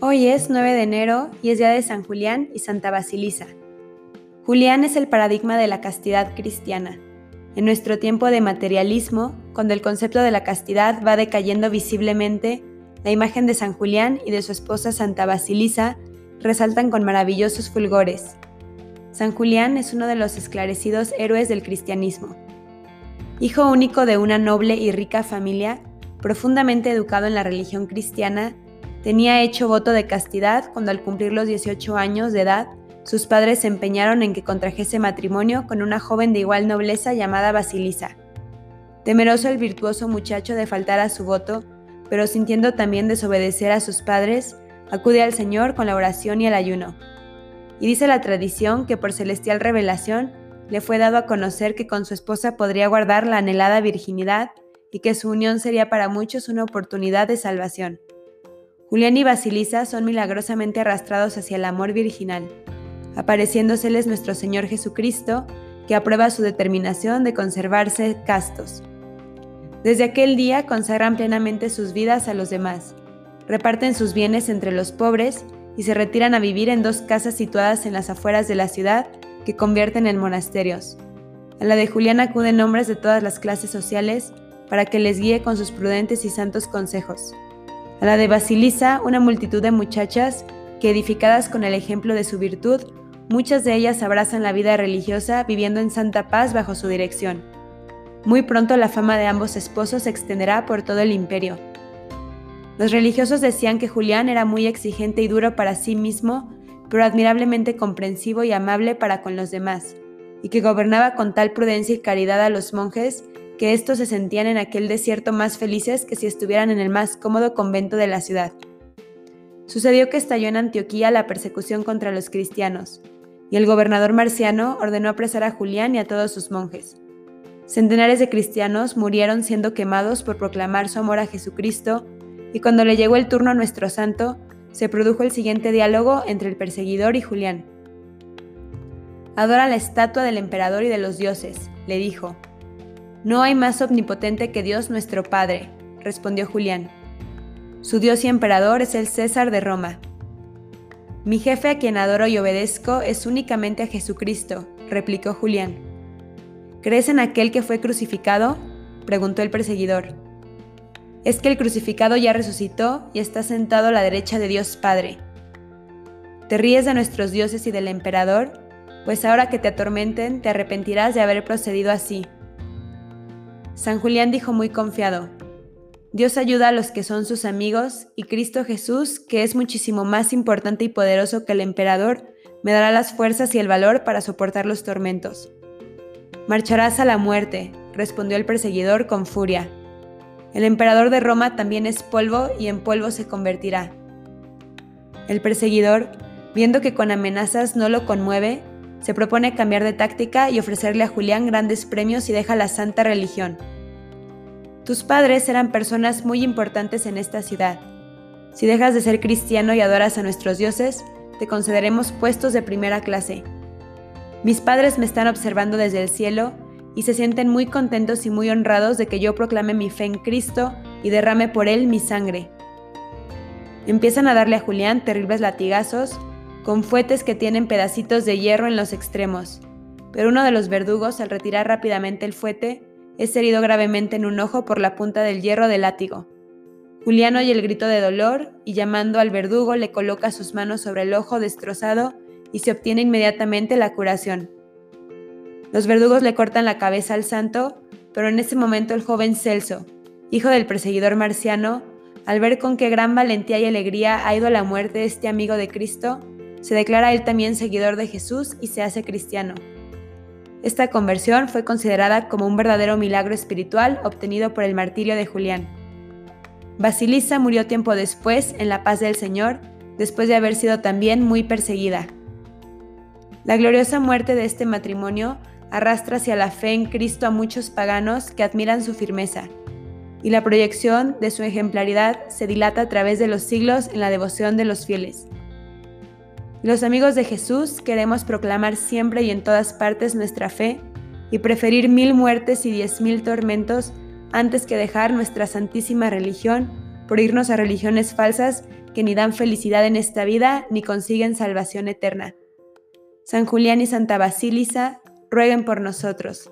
Hoy es 9 de enero y es día de San Julián y Santa Basilisa. Julián es el paradigma de la castidad cristiana. En nuestro tiempo de materialismo, cuando el concepto de la castidad va decayendo visiblemente, la imagen de San Julián y de su esposa Santa Basilisa resaltan con maravillosos fulgores. San Julián es uno de los esclarecidos héroes del cristianismo. Hijo único de una noble y rica familia, profundamente educado en la religión cristiana, tenía hecho voto de castidad cuando al cumplir los 18 años de edad, sus padres se empeñaron en que contrajese matrimonio con una joven de igual nobleza llamada Basilisa. Temeroso el virtuoso muchacho de faltar a su voto, pero sintiendo también desobedecer a sus padres, acude al Señor con la oración y el ayuno. Y dice la tradición que por celestial revelación le fue dado a conocer que con su esposa podría guardar la anhelada virginidad y que su unión sería para muchos una oportunidad de salvación. Julián y Basilisa son milagrosamente arrastrados hacia el amor virginal, apareciéndoseles nuestro Señor Jesucristo, que aprueba su determinación de conservarse castos. Desde aquel día consagran plenamente sus vidas a los demás, reparten sus bienes entre los pobres y se retiran a vivir en dos casas situadas en las afueras de la ciudad que convierten en monasterios. A la de Julián acuden hombres de todas las clases sociales para que les guíe con sus prudentes y santos consejos. A la de Basilisa, una multitud de muchachas que, edificadas con el ejemplo de su virtud, muchas de ellas abrazan la vida religiosa viviendo en santa paz bajo su dirección. Muy pronto la fama de ambos esposos se extenderá por todo el imperio. Los religiosos decían que Julián era muy exigente y duro para sí mismo, pero admirablemente comprensivo y amable para con los demás, y que gobernaba con tal prudencia y caridad a los monjes que éstos se sentían en aquel desierto más felices que si estuvieran en el más cómodo convento de la ciudad. Sucedió que estalló en Antioquía la persecución contra los cristianos, y el gobernador marciano ordenó apresar a Julián y a todos sus monjes. Centenares de cristianos murieron siendo quemados por proclamar su amor a Jesucristo, y cuando le llegó el turno a nuestro santo, se produjo el siguiente diálogo entre el perseguidor y Julián. Adora la estatua del emperador y de los dioses, le dijo. No hay más omnipotente que Dios nuestro Padre, respondió Julián. Su Dios y emperador es el César de Roma. Mi jefe a quien adoro y obedezco es únicamente a Jesucristo, replicó Julián. ¿Crees en aquel que fue crucificado? preguntó el perseguidor. Es que el crucificado ya resucitó y está sentado a la derecha de Dios Padre. ¿Te ríes de nuestros dioses y del emperador? Pues ahora que te atormenten te arrepentirás de haber procedido así San Julián dijo muy confiado, Dios ayuda a los que son sus amigos y Cristo Jesús, que es muchísimo más importante y poderoso que el emperador, me dará las fuerzas y el valor para soportar los tormentos. Marcharás a la muerte, respondió el perseguidor con furia. El emperador de Roma también es polvo y en polvo se convertirá. El perseguidor, viendo que con amenazas no lo conmueve, se propone cambiar de táctica y ofrecerle a Julián grandes premios y deja la santa religión. Tus padres eran personas muy importantes en esta ciudad. Si dejas de ser cristiano y adoras a nuestros dioses, te concederemos puestos de primera clase. Mis padres me están observando desde el cielo y se sienten muy contentos y muy honrados de que yo proclame mi fe en Cristo y derrame por él mi sangre. Empiezan a darle a Julián terribles latigazos con fuetes que tienen pedacitos de hierro en los extremos, pero uno de los verdugos, al retirar rápidamente el fuete, es herido gravemente en un ojo por la punta del hierro del látigo. Julián oye el grito de dolor y llamando al verdugo le coloca sus manos sobre el ojo destrozado y se obtiene inmediatamente la curación. Los verdugos le cortan la cabeza al santo, pero en ese momento el joven Celso, hijo del perseguidor marciano, al ver con qué gran valentía y alegría ha ido a la muerte este amigo de Cristo, se declara él también seguidor de Jesús y se hace cristiano. Esta conversión fue considerada como un verdadero milagro espiritual obtenido por el martirio de Julián. Basilisa murió tiempo después en la paz del Señor, después de haber sido también muy perseguida. La gloriosa muerte de este matrimonio arrastra hacia la fe en Cristo a muchos paganos que admiran su firmeza, y la proyección de su ejemplaridad se dilata a través de los siglos en la devoción de los fieles. Los amigos de Jesús queremos proclamar siempre y en todas partes nuestra fe y preferir mil muertes y diez mil tormentos antes que dejar nuestra santísima religión por irnos a religiones falsas que ni dan felicidad en esta vida ni consiguen salvación eterna. San Julián y Santa Basilisa, rueguen por nosotros.